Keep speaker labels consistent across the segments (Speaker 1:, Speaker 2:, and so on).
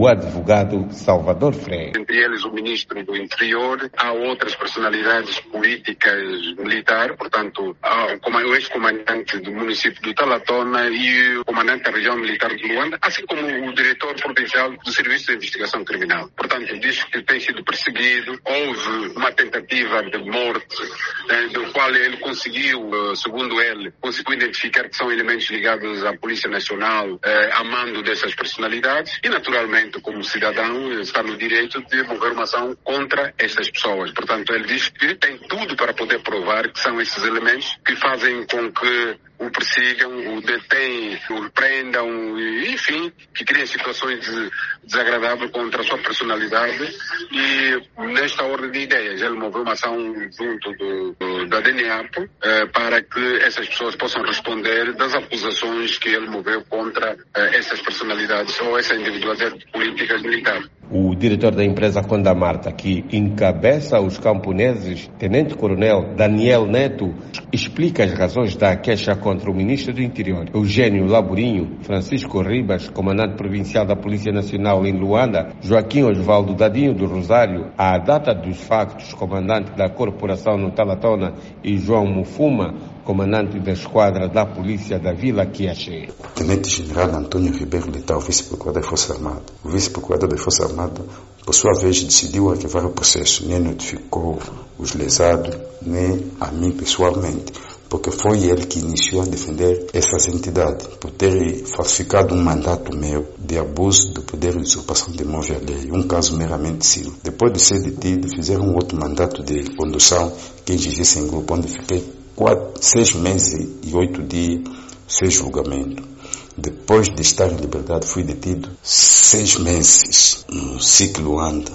Speaker 1: o advogado Salvador Freire.
Speaker 2: Entre eles o ministro do Interior, há outras personalidades políticas militares, portanto, o ex-comandante do município do Talatona e o comandante da região militar de Luanda, assim como o diretor provincial do Serviço de Investigação Criminal. Portanto, diz que tem sido perseguido, houve uma tentativa de morte, né, do qual ele conseguiu, eh, segundo ele, conseguiu identificar que são elementos ligados à Polícia Nacional, eh, a mando dessas personalidades, e naturalmente, como cidadão, está no direito de mover uma ação contra essas pessoas. Portanto, ele diz que tem tudo para poder provar que são esses elementos que fazem com que o persigam, o detêm, o prendam, enfim, que criem situações desagradáveis contra a sua personalidade. E nesta ordem de ideias, ele moveu uma ação junto do, do, da DNAP eh, para que essas pessoas possam responder das acusações que ele moveu contra eh, essas personalidades ou essa individualidade políticas militares.
Speaker 1: O diretor da empresa Conda Marta, que encabeça os camponeses, Tenente Coronel Daniel Neto, explica as razões da queixa contra o ministro do Interior, Eugênio Laburinho, Francisco Ribas, comandante provincial da Polícia Nacional em Luanda, Joaquim Osvaldo Dadinho do Rosário, à data dos factos, comandante da Corporação no Talatona e João Mufuma, comandante da esquadra da polícia da Vila Quiaché.
Speaker 3: Tenente-General Antônio Ribeiro Letal, vice-procurador da Força Armada. O vice-procurador da Força Armada, por sua vez, decidiu arquivar o processo, nem notificou os lesados, nem a mim pessoalmente porque foi ele que iniciou a defender essas entidades, por ter falsificado um mandato meu de abuso do poder de usurpação de imóvel alheio, um caso meramente civil. Depois de ser detido, fizeram outro mandato de condução que exigisse em grupo, onde fiquei quatro, seis meses e oito dias sem julgamento. Depois de estar em liberdade, fui detido seis meses no ciclo anda,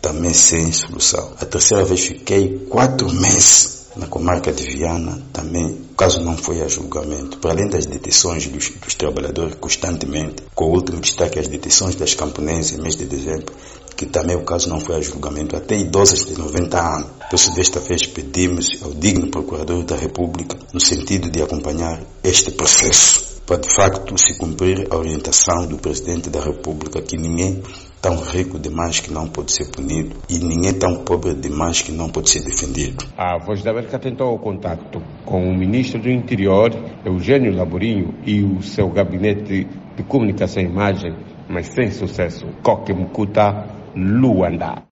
Speaker 3: também sem solução. A terceira vez fiquei quatro meses na comarca de Viana, também o caso não foi a julgamento. Para além das detenções dos, dos trabalhadores constantemente, com o último destaque as detenções das camponesas em mês de dezembro, que também o caso não foi a julgamento, até idosas de 90 anos. Por isso, desta vez, pedimos ao digno Procurador da República no sentido de acompanhar este processo, para de facto se cumprir a orientação do Presidente da República que ninguém tão rico demais que não pode ser punido e ninguém tão pobre demais que não pode ser defendido.
Speaker 1: A Voz da América tentou o contato com o ministro do Interior, Eugênio Laborinho, e o seu gabinete de comunicação e imagem, mas sem sucesso. Coque Mukuta, Luanda.